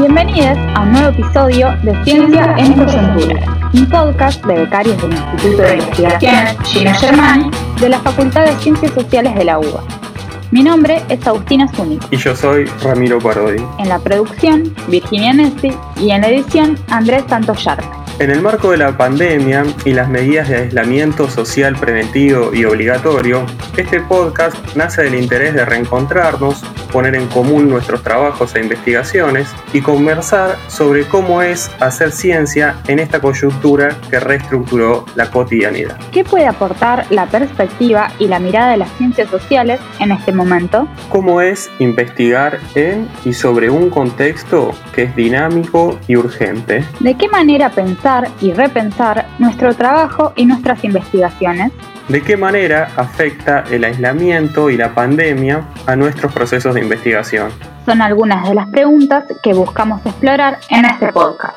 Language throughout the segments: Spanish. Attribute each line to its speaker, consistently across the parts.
Speaker 1: Bienvenidos a un nuevo episodio de Ciencia en Coyuntura, un podcast de becarios del Instituto de Investigaciones Gino Germani de la Facultad de Ciencias Sociales de la UBA. Mi nombre es Agustina Zúñiga.
Speaker 2: Y yo soy Ramiro Parodi.
Speaker 1: En la producción, Virginia Nessi y en la edición, Andrés Santos Sharp.
Speaker 2: En el marco de la pandemia y las medidas de aislamiento social preventivo y obligatorio, este podcast nace del interés de reencontrarnos, poner en común nuestros trabajos e investigaciones y conversar sobre cómo es hacer ciencia en esta coyuntura que reestructuró la cotidianidad.
Speaker 1: ¿Qué puede aportar la perspectiva y la mirada de las ciencias sociales en este momento?
Speaker 2: ¿Cómo es investigar en y sobre un contexto que es dinámico y urgente?
Speaker 1: ¿De qué manera pensar y repensar nuestro trabajo y nuestras investigaciones.
Speaker 2: ¿De qué manera afecta el aislamiento y la pandemia a nuestros procesos de investigación?
Speaker 1: Son algunas de las preguntas que buscamos explorar en este podcast.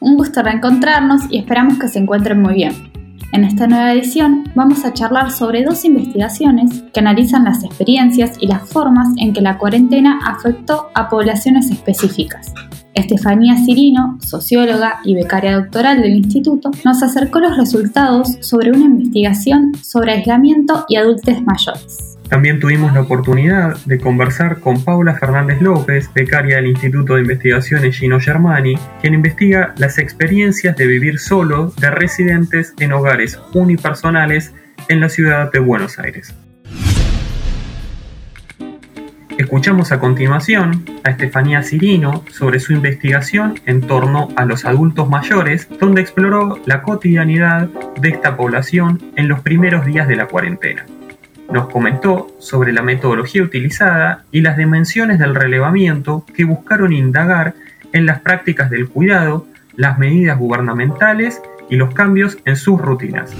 Speaker 1: Un gusto reencontrarnos y esperamos que se encuentren muy bien. En esta nueva edición vamos a charlar sobre dos investigaciones que analizan las experiencias y las formas en que la cuarentena afectó a poblaciones específicas. Estefanía Cirino, socióloga y becaria doctoral del instituto, nos acercó los resultados sobre una investigación sobre aislamiento y adultos mayores.
Speaker 2: También tuvimos la oportunidad de conversar con Paula Fernández López, becaria del Instituto de Investigaciones Gino Germani, quien investiga las experiencias de vivir solo de residentes en hogares unipersonales en la ciudad de Buenos Aires. Escuchamos a continuación a Estefanía Cirino sobre su investigación en torno a los adultos mayores, donde exploró la cotidianidad de esta población en los primeros días de la cuarentena. Nos comentó sobre la metodología utilizada y las dimensiones del relevamiento que buscaron indagar en las prácticas del cuidado, las medidas gubernamentales y los cambios en sus rutinas.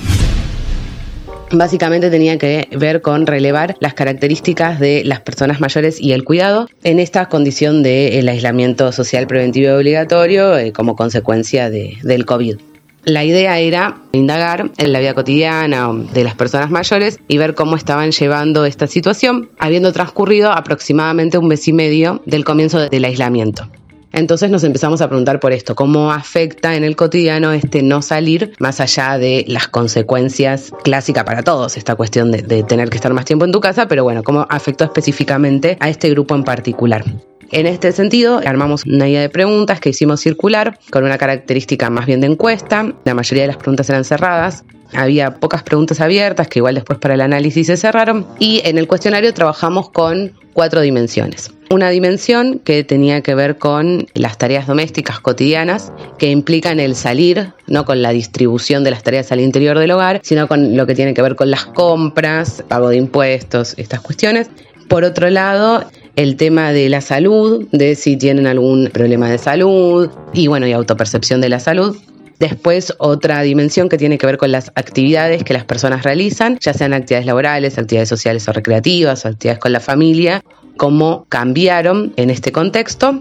Speaker 3: Básicamente tenía que ver con relevar las características de las personas mayores y el cuidado en esta condición del aislamiento social preventivo obligatorio eh, como consecuencia del COVID. La idea era indagar en la vida cotidiana de las personas mayores y ver cómo estaban llevando esta situación, habiendo transcurrido aproximadamente un mes y medio del comienzo del aislamiento. Entonces nos empezamos a preguntar por esto, cómo afecta en el cotidiano este no salir más allá de las consecuencias clásicas para todos, esta cuestión de, de tener que estar más tiempo en tu casa, pero bueno, cómo afectó específicamente a este grupo en particular. En este sentido, armamos una guía de preguntas que hicimos circular con una característica más bien de encuesta. La mayoría de las preguntas eran cerradas. Había pocas preguntas abiertas que igual después para el análisis se cerraron. Y en el cuestionario trabajamos con cuatro dimensiones. Una dimensión que tenía que ver con las tareas domésticas cotidianas que implican el salir, no con la distribución de las tareas al interior del hogar, sino con lo que tiene que ver con las compras, pago de impuestos, estas cuestiones. Por otro lado, el tema de la salud, de si tienen algún problema de salud y bueno, y autopercepción de la salud. Después otra dimensión que tiene que ver con las actividades que las personas realizan, ya sean actividades laborales, actividades sociales o recreativas, o actividades con la familia, cómo cambiaron en este contexto.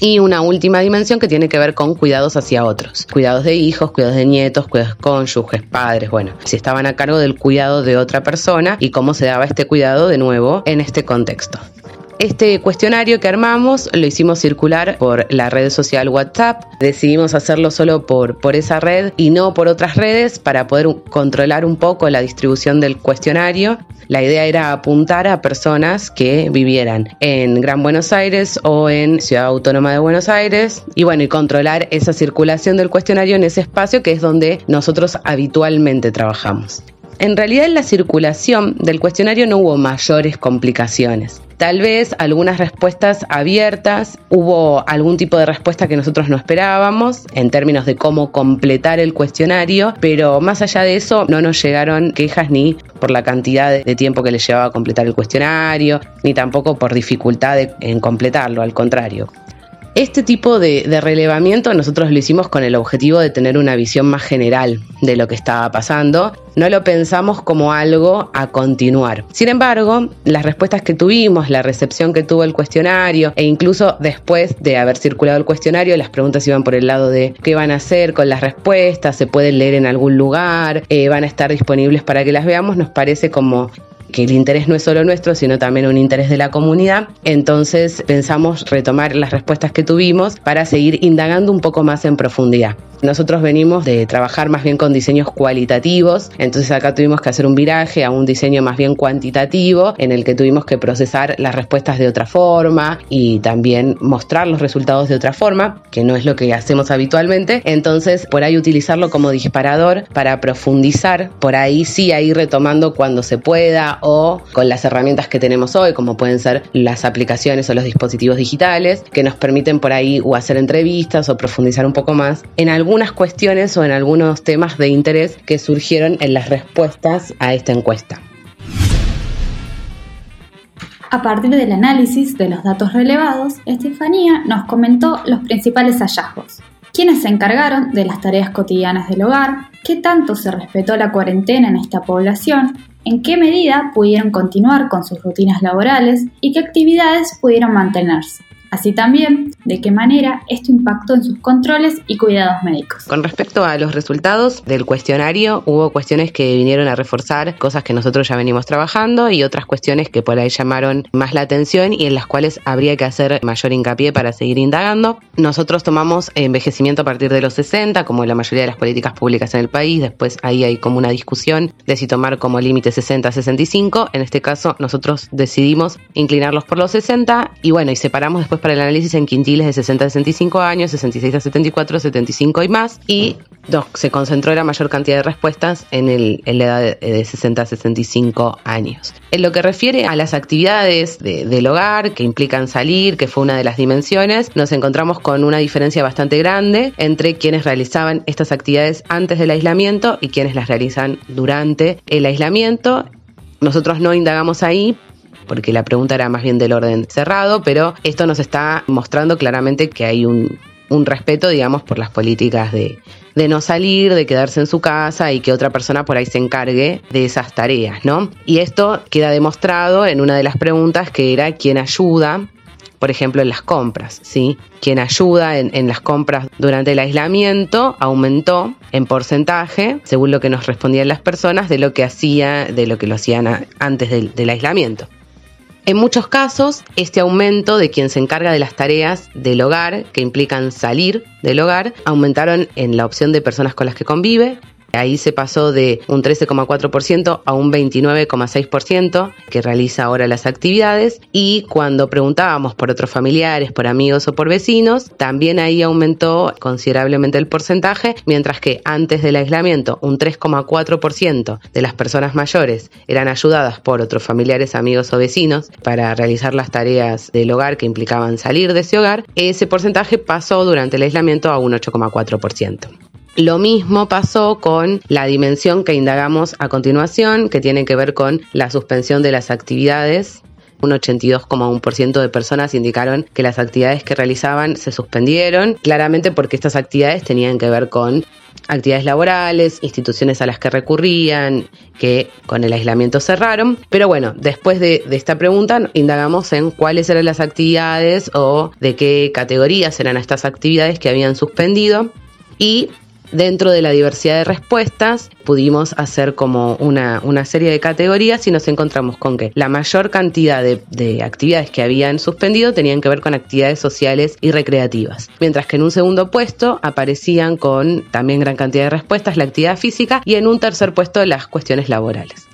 Speaker 3: Y una última dimensión que tiene que ver con cuidados hacia otros. Cuidados de hijos, cuidados de nietos, cuidados cónyuges, padres, bueno, si estaban a cargo del cuidado de otra persona y cómo se daba este cuidado de nuevo en este contexto. Este cuestionario que armamos lo hicimos circular por la red social WhatsApp. Decidimos hacerlo solo por, esa red y no por otras redes para poder controlar un poco la distribución del cuestionario. La idea era apuntar a personas que vivieran en Gran Buenos Aires o en Ciudad Autónoma de Buenos Aires y bueno, y controlar esa circulación del cuestionario en ese espacio que es donde nosotros habitualmente trabajamos. En realidad en la circulación del cuestionario no hubo mayores complicaciones. Tal vez algunas respuestas abiertas, hubo algún tipo de respuesta que nosotros no esperábamos en términos de cómo completar el cuestionario, pero más allá de eso no nos llegaron quejas ni por la cantidad de tiempo que les llevaba a completar el cuestionario, ni tampoco por dificultad en completarlo, al contrario. Este tipo de, relevamiento nosotros lo hicimos con el objetivo de tener una visión más general de lo que estaba pasando. No lo pensamos como algo a continuar. Sin embargo, las respuestas que tuvimos, la recepción que tuvo el cuestionario e incluso después de haber circulado el cuestionario, las preguntas iban por el lado de qué van a hacer con las respuestas, se pueden leer en algún lugar, eh, van a estar disponibles para que las veamos, nos parece como que el interés no es solo nuestro, sino también un interés de la comunidad. Entonces pensamos retomar las respuestas que tuvimos para seguir indagando un poco más en profundidad. Nosotros venimos de trabajar más bien con diseños cualitativos, entonces acá tuvimos que hacer un viraje a un diseño más bien cuantitativo en el que tuvimos que procesar las respuestas de otra forma y también mostrar los resultados de otra forma, que no es lo que hacemos habitualmente. Entonces, por ahí utilizarlo como disparador para profundizar, por ahí sí, ahí retomando cuando se pueda o con las herramientas que tenemos hoy, como pueden ser las aplicaciones o los dispositivos digitales, que nos permiten por ahí hacer entrevistas o profundizar un poco más en algunas cuestiones o en algunos temas de interés que surgieron en las respuestas a esta encuesta.
Speaker 1: A partir del análisis de los datos relevados, Estefanía nos comentó los principales hallazgos. ¿Quiénes se encargaron de las tareas cotidianas del hogar? ¿Qué tanto se respetó la cuarentena en esta población? ¿En qué medida pudieron continuar con sus rutinas laborales? ¿Y qué actividades pudieron mantenerse? Así también, de qué manera esto impactó en sus controles y cuidados médicos.
Speaker 3: Con respecto a los resultados del cuestionario, hubo cuestiones que vinieron a reforzar cosas que nosotros ya venimos trabajando y otras cuestiones que por ahí llamaron más la atención y en las cuales habría que hacer mayor hincapié para seguir indagando. Nosotros tomamos envejecimiento a partir de los 60, como la mayoría de las políticas públicas en el país. Después ahí hay como una discusión de si tomar como límite 60 a 65. En este caso, nosotros decidimos inclinarlos por los 60 y bueno, y separamos después para el análisis en quintiles de 60 a 65 años, 66 a 74, 75 y más, y se concentró la mayor cantidad de respuestas en, el, la edad de, 60 a 65 años. En lo que refiere a las actividades del hogar que implican salir, que fue una de las dimensiones, nos encontramos con una diferencia bastante grande entre quienes realizaban estas actividades antes del aislamiento y quienes las realizan durante el aislamiento. Nosotros no indagamos ahí porque la pregunta era más bien del orden cerrado, pero esto nos está mostrando claramente que hay un, respeto, digamos, por las políticas de, no salir, de quedarse en su casa y que otra persona por ahí se encargue de esas tareas, ¿no? Y esto queda demostrado en una de las preguntas que era quién ayuda, por ejemplo, en las compras, ¿sí? Quien ayuda en, las compras durante el aislamiento aumentó en porcentaje, según lo que nos respondían las personas, de lo que hacía, de lo que lo hacían antes del aislamiento. En muchos casos, este aumento de quien se encarga de las tareas del hogar, que implican salir del hogar, aumentaron en la opción de personas con las que convive, Ahí se pasó de un 13,4% a un 29,6% que realiza ahora las actividades y cuando preguntábamos por otros familiares, por amigos o por vecinos, también ahí aumentó considerablemente el porcentaje, mientras que antes del aislamiento un 3,4% de las personas mayores eran ayudadas por otros familiares, amigos o vecinos para realizar las tareas del hogar que implicaban salir de ese hogar, ese porcentaje pasó durante el aislamiento a un 8,4%. Lo mismo pasó con la dimensión que indagamos a continuación, que tiene que ver con la suspensión de las actividades un 82,1% de personas indicaron que las actividades que realizaban se suspendieron, claramente porque estas actividades tenían que ver con actividades laborales, instituciones a las que recurrían, que con el aislamiento cerraron. Pero bueno, después de, esta pregunta indagamos en cuáles eran las actividades o de qué categorías eran estas actividades que habían suspendido. Y dentro de la diversidad de respuestas pudimos hacer como una, serie de categorías y nos encontramos con que la mayor cantidad de, de, actividades que habían suspendido tenían que ver con actividades sociales y recreativas, mientras que en un segundo puesto aparecían con también gran cantidad de respuestas la actividad física y en un tercer puesto las cuestiones laborales.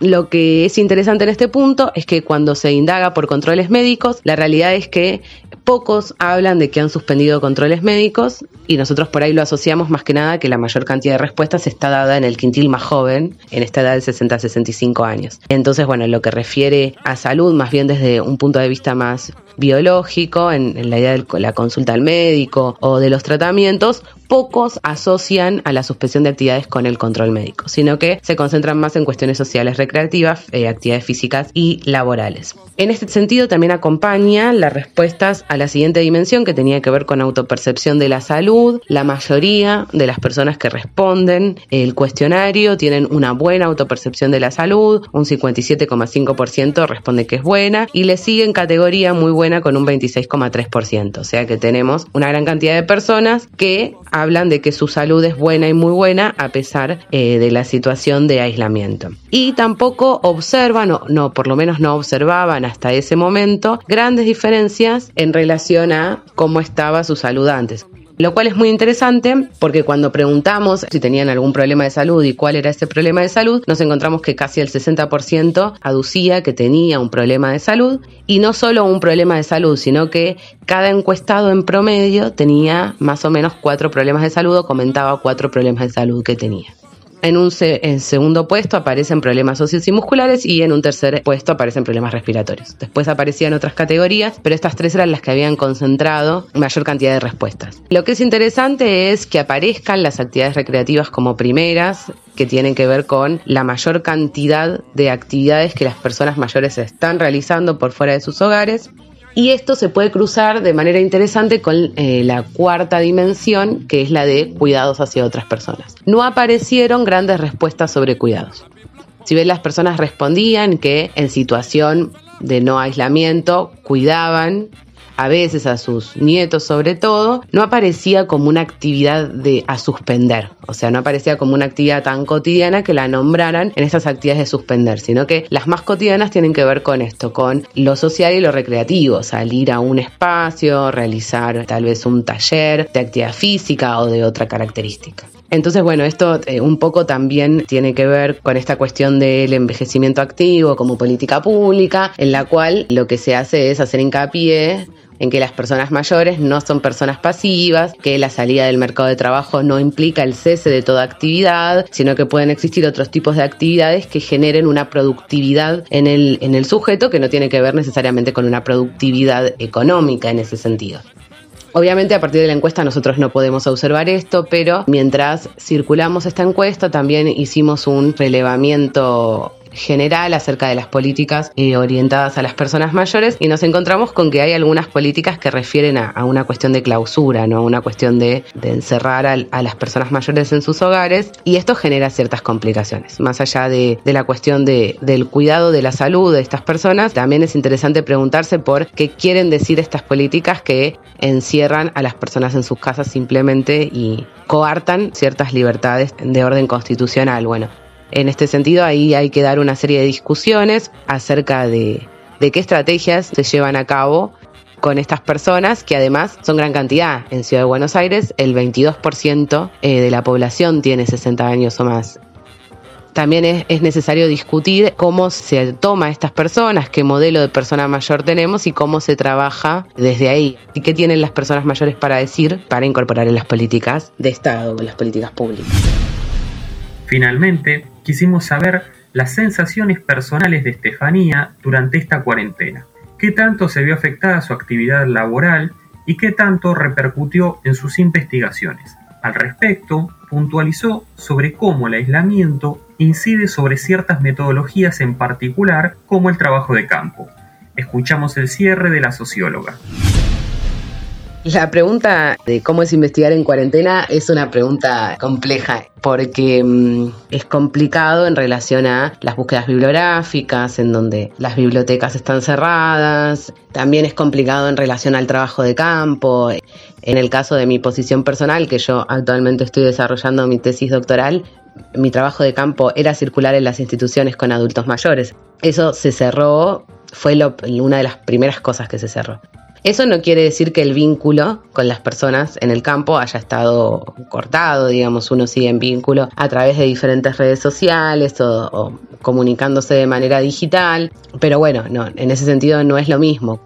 Speaker 3: Lo que es interesante en este punto es que cuando se indaga por controles médicos, la realidad es que pocos hablan de que han suspendido controles médicos y nosotros por ahí lo asociamos más que nada que la mayor cantidad de respuestas está dada en el quintil más joven, en esta edad de 60 a 65 años. Entonces, bueno, en lo que refiere a salud, más bien desde un punto de vista más biológico, en, la idea de la consulta al médico o de los tratamientos, pocos asocian a la suspensión de actividades con el control médico, sino que se concentran más en cuestiones sociales recreativas, eh, actividades físicas y laborales. En este sentido, también acompaña las respuestas a la siguiente dimensión que tenía que ver con autopercepción de la salud. La mayoría de las personas que responden el cuestionario tienen una buena autopercepción de la salud, un 57,5% responde que es buena y le sigue en categoría muy buena con un 26,3%. O sea que tenemos una gran cantidad de personas que hablan de que su salud es buena y muy buena a pesar eh, de la situación de aislamiento. Y tampoco observan, o no, por lo menos no observaban hasta ese momento, grandes diferencias en relación a cómo estaba su salud antes. Lo cual es muy interesante porque cuando preguntamos si tenían algún problema de salud y cuál era ese problema de salud, nos encontramos que casi el 60% aducía que tenía un problema de salud y no solo un problema de salud, sino que cada encuestado en promedio tenía más o menos cuatro problemas de salud o comentaba cuatro problemas de salud que tenía. En un segundo puesto aparecen problemas óseos y musculares y en un tercer puesto aparecen problemas respiratorios. Después aparecían otras categorías, pero estas tres eran las que habían concentrado mayor cantidad de respuestas. Lo que es interesante es que aparezcan las actividades recreativas como primeras, que tienen que ver con la mayor cantidad de actividades que las personas mayores están realizando por fuera de sus hogares y esto se puede cruzar de manera interesante con eh, la cuarta dimensión, que es la de cuidados hacia otras personas. No aparecieron grandes respuestas sobre cuidados. Si ven, las personas respondían que en situación de no aislamiento cuidaban a veces a sus nietos sobre todo, no aparecía como una actividad de a suspender. O sea, no aparecía como una actividad tan cotidiana que la nombraran en estas actividades de suspender, sino que las más cotidianas tienen que ver con esto, con lo social y lo recreativo, salir a un espacio, realizar tal vez un taller de actividad física o de otra característica. Entonces, bueno, esto eh, un poco también tiene que ver con esta cuestión del envejecimiento activo como política pública, en la cual lo que se hace es hacer hincapié en que las personas mayores no son personas pasivas, que la salida del mercado de trabajo no implica el cese de toda actividad, sino que pueden existir otros tipos de actividades que generen una productividad en el, en el sujeto que no tiene que ver necesariamente con una productividad económica en ese sentido. Obviamente a partir de la encuesta nosotros no podemos observar esto, pero mientras circulamos esta encuesta también hicimos un relevamiento general acerca de las políticas eh, orientadas a las personas mayores y nos encontramos con que hay algunas políticas que refieren a, una cuestión de clausura, ¿no? una cuestión de, encerrar a, las personas mayores en sus hogares y esto genera ciertas complicaciones. Más allá de, la cuestión del cuidado de la salud de estas personas, también es interesante preguntarse por qué quieren decir estas políticas que encierran a las personas en sus casas simplemente y coartan ciertas libertades de orden constitucional. Bueno, en este sentido, ahí hay que dar una serie de discusiones acerca de, qué estrategias se llevan a cabo con estas personas, que además son gran cantidad. En Ciudad de Buenos Aires, el 22% eh, de la población tiene 60 años o más. También es, necesario discutir cómo se toma a estas personas, qué modelo de persona mayor tenemos y cómo se trabaja desde ahí. Y qué tienen las personas mayores para decir para incorporar en las políticas de Estado, en las políticas públicas.
Speaker 2: Finalmente, quisimos saber las sensaciones personales de Estefanía durante esta cuarentena. ¿Qué tanto se vio afectada su actividad laboral y qué tanto repercutió en sus investigaciones? Al respecto, puntualizó sobre cómo el aislamiento incide sobre ciertas metodologías en particular, como el trabajo de campo. Escuchamos el cierre de la socióloga.
Speaker 3: La pregunta de cómo es investigar en cuarentena es una pregunta compleja porque mm, es complicado en relación a las búsquedas bibliográficas, en donde las bibliotecas están cerradas. También es complicado en relación al trabajo de campo. En el caso de mi posición personal, que yo actualmente estoy desarrollando mi tesis doctoral, mi trabajo de campo era circular en las instituciones con adultos mayores. Eso se cerró, fue una de las primeras cosas que se cerró. Eso no quiere decir que el vínculo con las personas en el campo haya estado cortado, digamos, uno sigue en vínculo a través de diferentes redes sociales o, comunicándose de manera digital, pero bueno, no, en ese sentido no es lo mismo.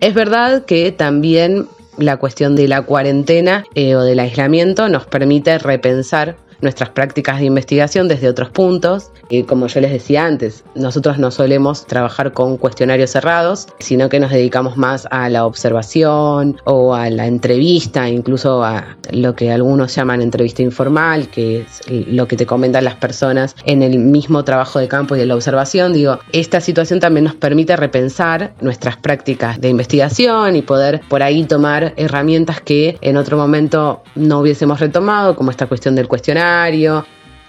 Speaker 3: Es verdad que también la cuestión de la cuarentena eh, o del aislamiento nos permite repensar nuestras prácticas de investigación desde otros puntos. Y como yo les decía antes, nosotros no solemos trabajar con cuestionarios cerrados, sino que nos dedicamos más a la observación o a la entrevista, incluso a lo que algunos llaman entrevista informal, que es lo que te comentan las personas en el mismo trabajo de campo y de la observación. Digo, esta situación también nos permite repensar nuestras prácticas de investigación y poder por ahí tomar herramientas que en otro momento no hubiésemos retomado, como esta cuestión del cuestionario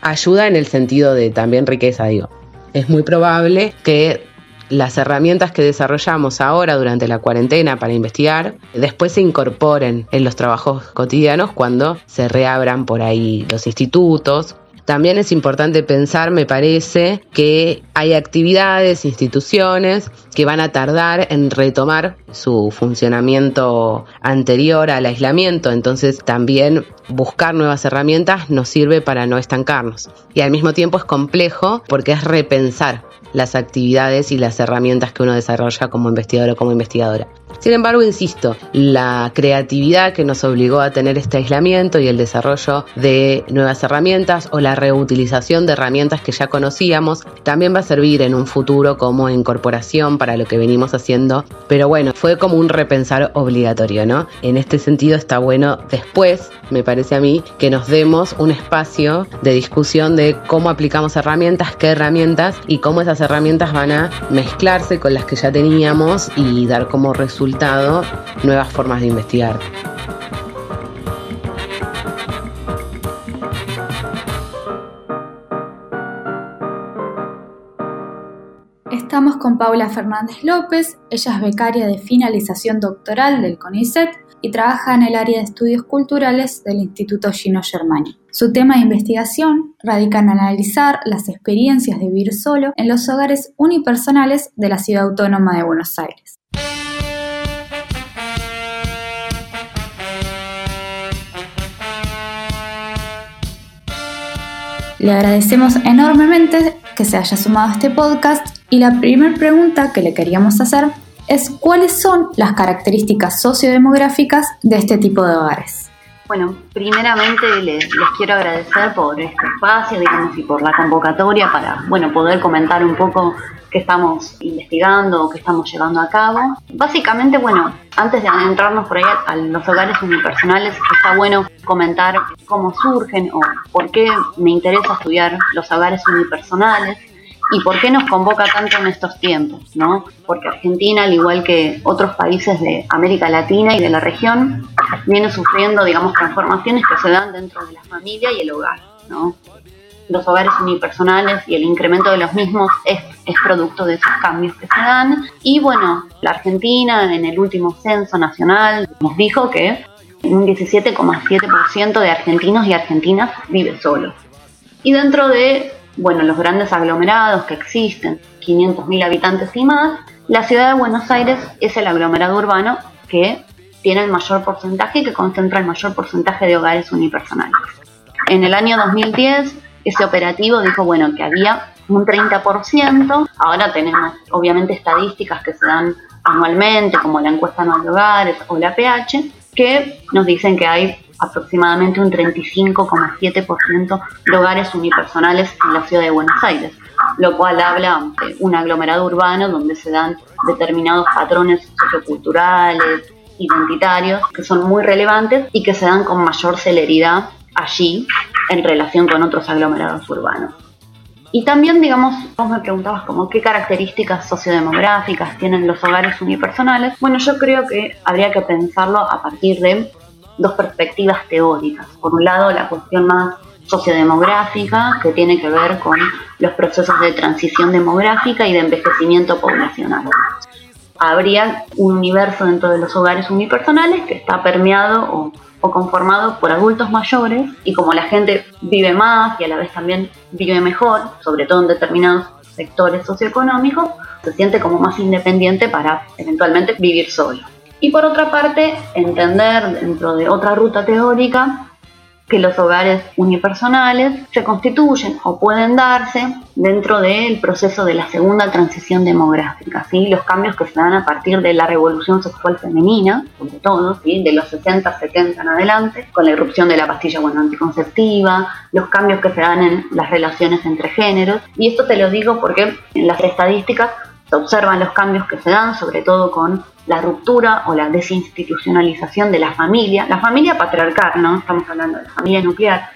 Speaker 3: ayuda en el sentido de también riqueza, digo. Es muy probable que las herramientas que desarrollamos ahora durante la cuarentena para investigar después se incorporen en los trabajos cotidianos cuando se reabran por ahí los institutos también es importante pensar, me parece, que hay actividades, instituciones que van a tardar en retomar su funcionamiento anterior al aislamiento, entonces también buscar nuevas herramientas nos sirve para no estancarnos. Y al mismo tiempo es complejo porque es repensar las actividades y las herramientas que uno desarrolla como investigador o como investigadora. Sin embargo, insisto, la creatividad que nos obligó a tener este aislamiento y el desarrollo de nuevas herramientas o la reutilización de herramientas que ya conocíamos también va a servir en un futuro como incorporación para lo que venimos haciendo. Pero bueno, fue como un repensar obligatorio, ¿no? En este sentido está bueno después, me parece a mí, que nos demos un espacio de discusión de cómo aplicamos herramientas, qué herramientas y cómo esas herramientas van a mezclarse con las que ya teníamos y dar como resultado nuevas formas de investigar.
Speaker 1: Estamos con Paula Fernández López, ella es becaria de finalización doctoral del CONICET y trabaja en el área de estudios culturales del Instituto Gino Germani. Su tema de investigación radica en analizar las experiencias de vivir solo en los hogares unipersonales de la ciudad autónoma de Buenos Aires. Le agradecemos enormemente que se haya sumado a este podcast y la primera pregunta que le queríamos hacer es cuáles son las características sociodemográficas de este tipo de hogares.
Speaker 4: Bueno, primeramente les, quiero agradecer por este espacio, digamos, y por la convocatoria para, bueno, poder comentar un poco qué estamos investigando o qué estamos llevando a cabo. Básicamente, bueno, antes de adentrarnos por ahí a los hogares unipersonales, está bueno comentar cómo surgen o por qué me interesa estudiar los hogares unipersonales y por qué nos convoca tanto en estos tiempos, ¿no? Porque Argentina, al igual que otros países de América Latina y de la región, viene sufriendo, digamos, transformaciones que se dan dentro de la familia y el hogar, ¿no? Los hogares unipersonales y el incremento de los mismos es, es producto de esos cambios que se dan. Y bueno, la Argentina en el último censo nacional nos dijo que un 17,7% de argentinos y argentinas vive solo. Y dentro de bueno, los grandes aglomerados que existen, 500.000 habitantes y más, la ciudad de Buenos Aires es el aglomerado urbano que tiene el mayor porcentaje y que concentra el mayor porcentaje de hogares unipersonales. En el año 2010, ese operativo dijo, bueno, que había un 30%, ahora tenemos obviamente estadísticas que se dan anualmente, como la encuesta anual de hogares o la PH, que nos dicen que hay aproximadamente un 35,7% de hogares unipersonales en la ciudad de Buenos Aires, lo cual habla de un aglomerado urbano donde se dan determinados patrones socioculturales, identitarios, que son muy relevantes y que se dan con mayor celeridad allí en relación con otros aglomerados urbanos. Y también, digamos, vos me preguntabas como qué características sociodemográficas tienen los hogares unipersonales. Bueno, yo creo que habría que pensarlo a partir de dos perspectivas teóricas. Por un lado, la cuestión más sociodemográfica, que tiene que ver con los procesos de transición demográfica y de envejecimiento poblacional. Habría un universo dentro de los hogares unipersonales que está permeado o, o conformado por adultos mayores y como la gente vive más y a la vez también vive mejor, sobre todo en determinados sectores socioeconómicos, se siente como más independiente para eventualmente vivir solo. Y por otra parte, entender dentro de otra ruta teórica que los hogares unipersonales se constituyen o pueden darse dentro del proceso de la segunda transición demográfica, ¿sí? los cambios que se dan a partir de la revolución sexual femenina, sobre todo, ¿sí? de los 60, 70 en adelante, con la irrupción de la pastilla anticonceptiva, los cambios que se dan en las relaciones entre géneros. Y esto te lo digo porque en las estadísticas se observan los cambios que se dan, sobre todo con la ruptura o la desinstitucionalización de la familia, la familia patriarcal, ¿no? Estamos hablando de familia nuclear.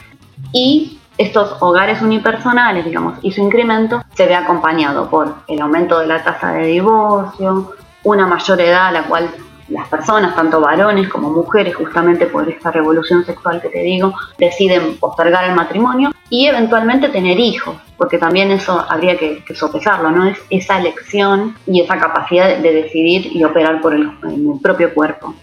Speaker 4: Y estos hogares unipersonales, digamos, y su incremento se ve acompañado por el aumento de la tasa de divorcio, una mayor edad a la cual las personas, tanto varones como mujeres, justamente por esta revolución sexual que te digo, deciden postergar el matrimonio y eventualmente tener hijos, porque también eso habría que, sopesarlo, ¿no? Es esa elección y esa capacidad de, decidir y operar por el, el propio cuerpo.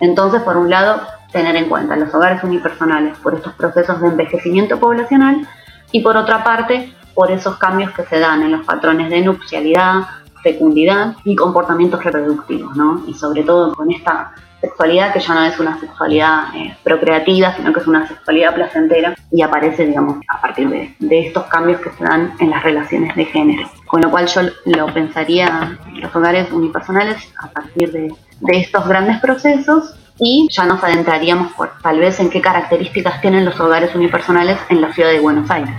Speaker 4: Entonces, por un lado, tener en cuenta los hogares unipersonales por estos procesos de envejecimiento poblacional y por otra parte, por esos cambios que se dan en los patrones de nupcialidad, fecundidad y comportamientos reproductivos, ¿no? Y sobre todo con esta sexualidad que ya no es una sexualidad eh, procreativa, sino que es una sexualidad placentera y aparece, digamos, a partir de, estos cambios que se dan en las relaciones de género. Con lo cual yo lo pensaría los hogares unipersonales a partir de, de estos grandes procesos y ya nos adentraríamos por tal vez en qué características tienen los hogares unipersonales en la ciudad de Buenos Aires.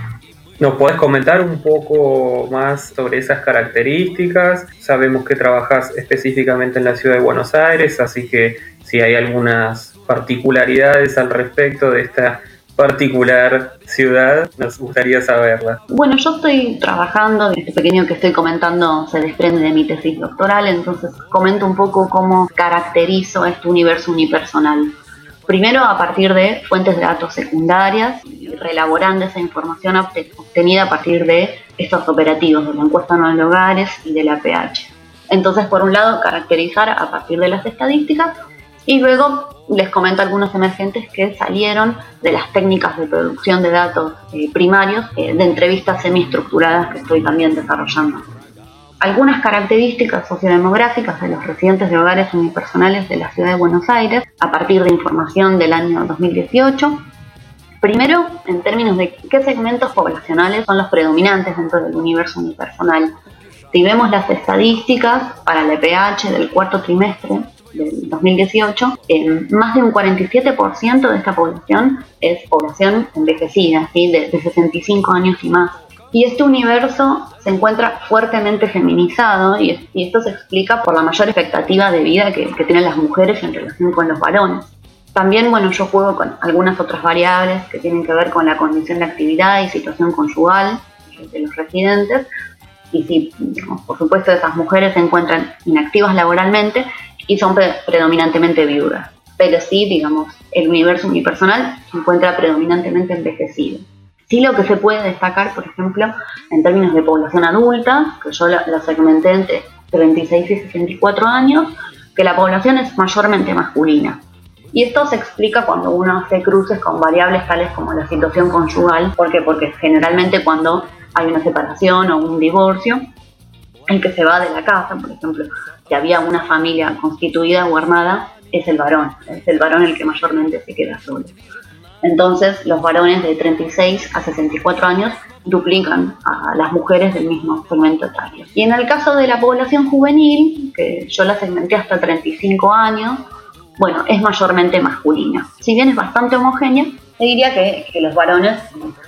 Speaker 2: ¿Nos puedes comentar un poco más sobre esas características? Sabemos que trabajas específicamente en la ciudad de Buenos Aires, así que si hay algunas particularidades al respecto de esta particular ciudad, nos gustaría saberla.
Speaker 4: Bueno, yo estoy trabajando, este pequeño que estoy comentando se desprende de mi tesis doctoral, entonces comento un poco cómo caracterizo este universo unipersonal. Primero a partir de fuentes de datos secundarias y reelaborando esa información obtenida a partir de estos operativos de la encuesta no de hogares y de la pH. Entonces, por un lado, caracterizar a partir de las estadísticas y luego les comento algunos emergentes que salieron de las técnicas de producción de datos eh, primarios eh, de entrevistas semiestructuradas que estoy también desarrollando. Algunas características sociodemográficas de los residentes de hogares unipersonales de la ciudad de Buenos Aires a partir de información del año 2018. Primero, en términos de qué segmentos poblacionales son los predominantes dentro del universo unipersonal. Si vemos las estadísticas para el EPH del cuarto trimestre, del 2018, eh, más de un 47% de esta población es población envejecida, ¿sí? de, 65 años y más. Y este universo se encuentra fuertemente feminizado y, esto se explica por la mayor expectativa de vida que, tienen las mujeres en relación con los varones. También, bueno, yo juego con algunas otras variables que tienen que ver con la condición de actividad y situación conyugal de los residentes. Y si, por supuesto, esas mujeres se encuentran inactivas laboralmente, y son predominantemente viudas. Pero sí, digamos, el universo unipersonal se encuentra predominantemente envejecido. Sí lo que se puede destacar, por ejemplo, en términos de población adulta, que yo la, segmenté entre 36 y 64 años, que la población es mayormente masculina. Y esto se explica cuando uno hace cruces con variables tales como la situación conyugal. ¿Por qué? Porque generalmente cuando hay una separación o un divorcio, el que se va de la casa, por ejemplo, que había una familia constituida o armada, es el varón, es el varón el que mayormente se queda solo. Entonces, los varones de 36 a 64 años duplican a las mujeres del mismo segmento etario. Y en el caso de la población juvenil, que yo la segmenté hasta 35 años, bueno, es mayormente masculina. Si bien es bastante homogénea, te diría que, que los varones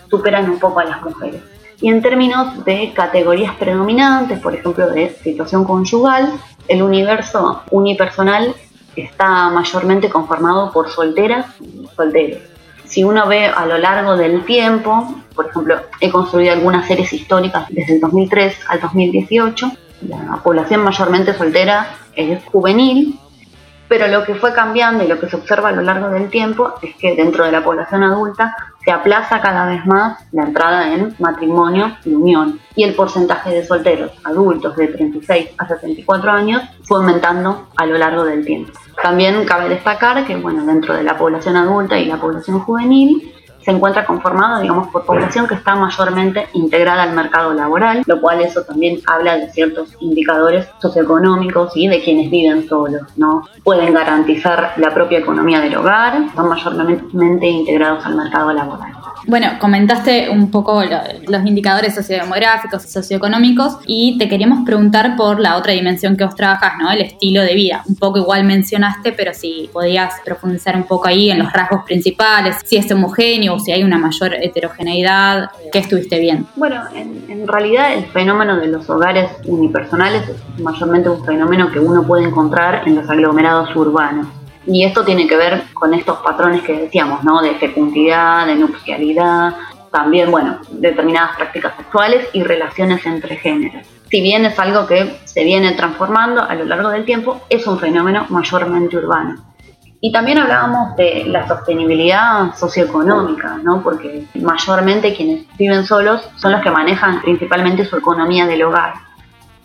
Speaker 4: superan un poco a las mujeres. Y en términos de categorías predominantes, por ejemplo, de situación conyugal, el universo unipersonal está mayormente conformado por solteras y solteros. Si uno ve a lo largo del tiempo, por ejemplo, he construido algunas series históricas desde el 2003 al 2018, la población mayormente soltera es juvenil, pero lo que fue cambiando y lo que se observa a lo largo del tiempo es que dentro de la población adulta se aplaza cada vez más la entrada en matrimonio y unión. Y el porcentaje de solteros adultos de 36 a 64 años fue aumentando a lo largo del tiempo. También cabe destacar que bueno, dentro de la población adulta y la población juvenil se encuentra conformado, digamos, por población que está mayormente integrada al mercado laboral, lo cual eso también habla de ciertos indicadores socioeconómicos y de quienes viven solos, ¿no? Pueden garantizar la propia economía del hogar, son mayormente integrados al mercado laboral.
Speaker 1: Bueno, comentaste un poco los indicadores sociodemográficos, socioeconómicos y te queríamos preguntar por la otra dimensión que vos trabajas, ¿no? El estilo de vida. Un poco igual mencionaste, pero si podías profundizar un poco ahí en los rasgos principales, si es homogéneo o si hay una mayor heterogeneidad, ¿qué estuviste bien?
Speaker 4: Bueno, en, en realidad el fenómeno de los hogares unipersonales es mayormente un fenómeno que uno puede encontrar en los aglomerados urbanos. Y esto tiene que ver con estos patrones que decíamos, ¿no? De fecundidad, de nupcialidad, también, bueno, determinadas prácticas sexuales y relaciones entre géneros. si bien es algo que se viene transformando a lo largo del tiempo, es un fenómeno mayormente urbano. Y también hablábamos de la sostenibilidad socioeconómica, ¿no? porque mayormente quienes viven solos son los que manejan principalmente su economía del hogar.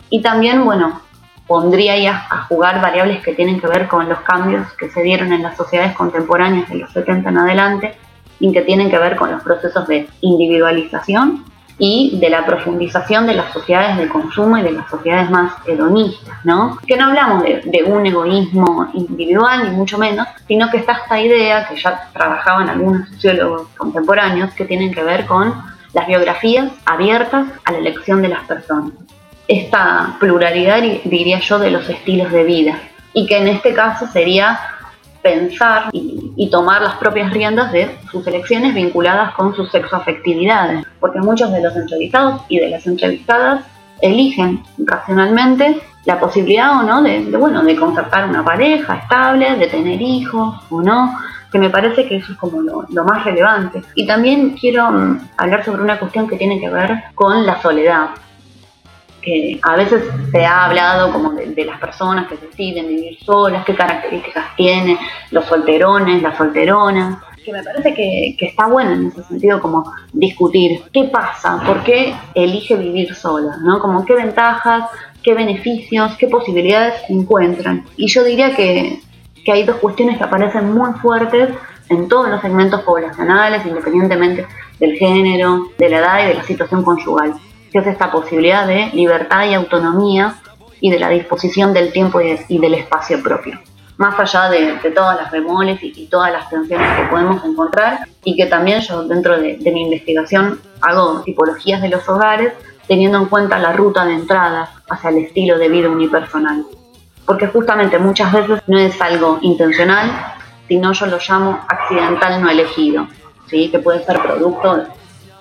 Speaker 4: Y también, bueno, pondría a, jugar variables que tienen que ver con los cambios que se dieron en las sociedades contemporáneas de los 70 en adelante y que tienen que ver con los procesos de individualización y de la profundización de las sociedades de consumo y de las sociedades más hedonistas, ¿no? Que no hablamos de, un egoísmo individual, ni mucho menos, sino que está esta idea que ya trabajaban algunos sociólogos contemporáneos que tienen que ver con las biografías abiertas a la elección de las personas. Esta pluralidad, diría yo, de los estilos de vida, y que en este caso sería pensar y, tomar las propias riendas de sus elecciones vinculadas con sus sexoafectividades, porque muchos de los entrevistados y de las entrevistadas eligen racionalmente la posibilidad o no de, bueno, de concertar una pareja estable, de tener hijos o no, que me parece que eso es como lo, lo, más relevante. Y también quiero mm, hablar sobre una cuestión que tiene que ver con la soledad que a veces se ha hablado como de, las personas que deciden vivir solas, qué características tienen los solterones, las solteronas, que me parece que, está bueno en ese sentido como discutir qué pasa, por qué elige vivir sola, ¿no? Como qué ventajas, qué beneficios, qué posibilidades encuentran. Y yo diría que, que hay dos cuestiones que aparecen muy fuertes en todos los segmentos poblacionales, independientemente del género, de la edad y de la situación conyugal que es esta posibilidad de libertad y autonomía y de la disposición del tiempo y, del espacio propio. Más allá de, todas las remoles y, todas las tensiones que podemos encontrar y que también yo dentro de, mi investigación hago tipologías de los hogares teniendo en cuenta la ruta de entrada hacia el estilo de vida unipersonal. Porque justamente muchas veces no es algo intencional, sino yo lo llamo accidental no elegido, ¿sí? que puede ser producto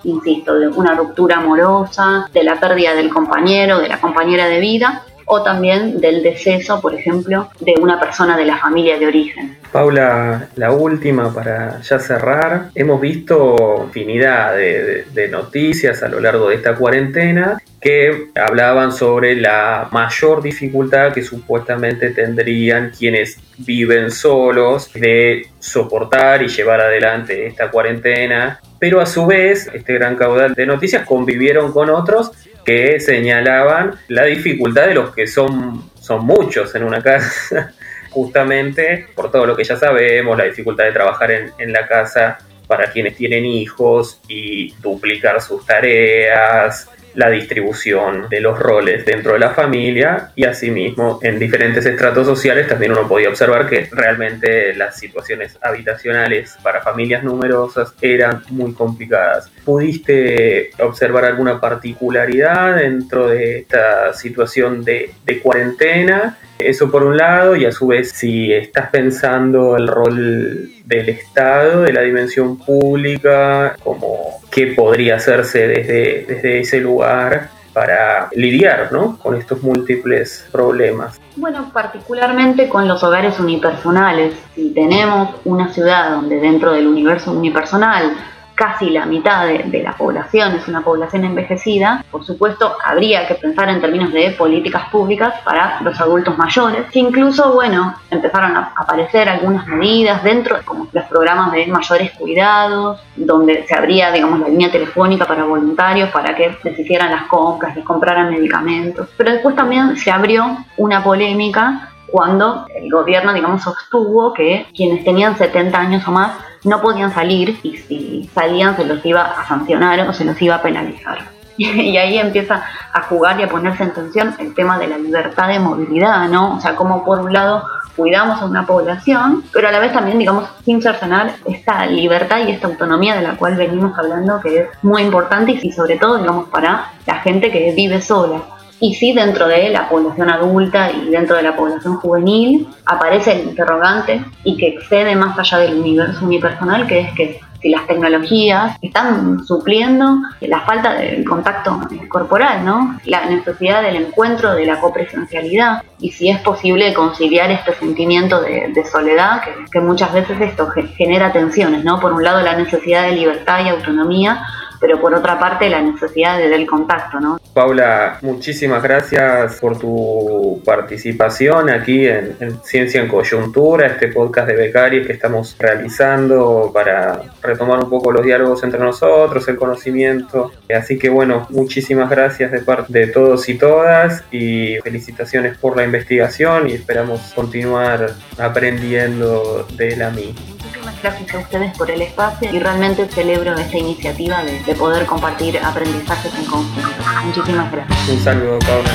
Speaker 4: insisto, de una ruptura amorosa, de la pérdida del compañero, de la compañera de vida, o también del deceso, por ejemplo, de una persona de la familia de origen.
Speaker 2: Paula, la última para ya cerrar. Hemos visto infinidad de, noticias a lo largo de esta cuarentena que hablaban sobre la mayor dificultad que supuestamente tendrían quienes viven solos de soportar y llevar adelante esta cuarentena pero a su vez este gran caudal de noticias convivieron con otros que señalaban la dificultad de los que son, son muchos en una casa, justamente por todo lo que ya sabemos, la dificultad de trabajar en, en la casa para quienes tienen hijos y duplicar sus tareas, la distribución de los roles dentro de la familia y asimismo en diferentes estratos sociales también uno podía observar que realmente las situaciones habitacionales para familias numerosas eran muy complicadas. ¿Pudiste observar alguna particularidad dentro de esta situación de, de cuarentena? Eso por un lado, y a su vez si estás pensando el rol del Estado, de la dimensión pública, como qué podría hacerse desde, desde ese lugar para lidiar ¿no? con estos múltiples problemas.
Speaker 4: Bueno, particularmente con los hogares unipersonales. Si tenemos una ciudad donde dentro del universo unipersonal casi la mitad de, la población es una población envejecida, por supuesto habría que pensar en términos de políticas públicas para los adultos mayores, que incluso, bueno, empezaron a aparecer algunas medidas dentro de como los programas de mayores cuidados, donde se abría, digamos, la línea telefónica para voluntarios para que les hicieran las compras, les compraran medicamentos. Pero después también se abrió una polémica cuando el gobierno, digamos, sostuvo que quienes tenían 70 años o más no podían salir y si salían se los iba a sancionar o se los iba a penalizar. Y ahí empieza a jugar y a ponerse en tensión el tema de la libertad de movilidad, ¿no? O sea, como por un lado cuidamos a una población, pero a la vez también, digamos, sin cercenar esta libertad y esta autonomía de la cual venimos hablando, que es muy importante y sobre todo, digamos, para la gente que vive sola. Y sí, dentro de la población adulta y dentro de la población juvenil aparece el interrogante y que excede más allá del universo unipersonal, que es que si las tecnologías están supliendo la falta del contacto corporal, ¿no? La necesidad del encuentro, de la copresencialidad, y si es posible conciliar este sentimiento de, soledad, que, muchas veces esto genera tensiones, ¿no? Por un lado la necesidad de libertad y autonomía, pero por otra parte la necesidad de, del contacto, ¿no?
Speaker 2: Paula, muchísimas gracias por tu participación aquí en, Ciencia en Coyuntura, este podcast de becarios que estamos realizando para retomar un poco los diálogos entre nosotros, el conocimiento. Así que bueno, muchísimas gracias de parte de todos y todas y felicitaciones por la investigación y esperamos continuar aprendiendo de la misma.
Speaker 4: Gracias a ustedes por el espacio y realmente celebro esta iniciativa de, de poder compartir aprendizajes en conjunto. Muchísimas gracias.
Speaker 2: Un saludo, Paula.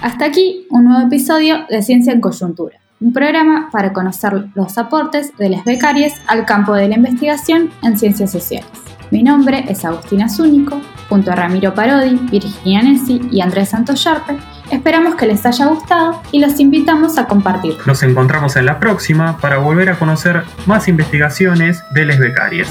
Speaker 1: Hasta aquí un nuevo episodio de Ciencia en Coyuntura, un programa para conocer los aportes de las becarias al campo de la investigación en ciencias sociales. Mi nombre es Agustina Zúnico, junto a Ramiro Parodi, Virginia Nessi y Andrés Santos Sharpe, Esperamos que les haya gustado y los invitamos a compartir.
Speaker 2: Nos encontramos en la próxima para volver a conocer más investigaciones de les becarias.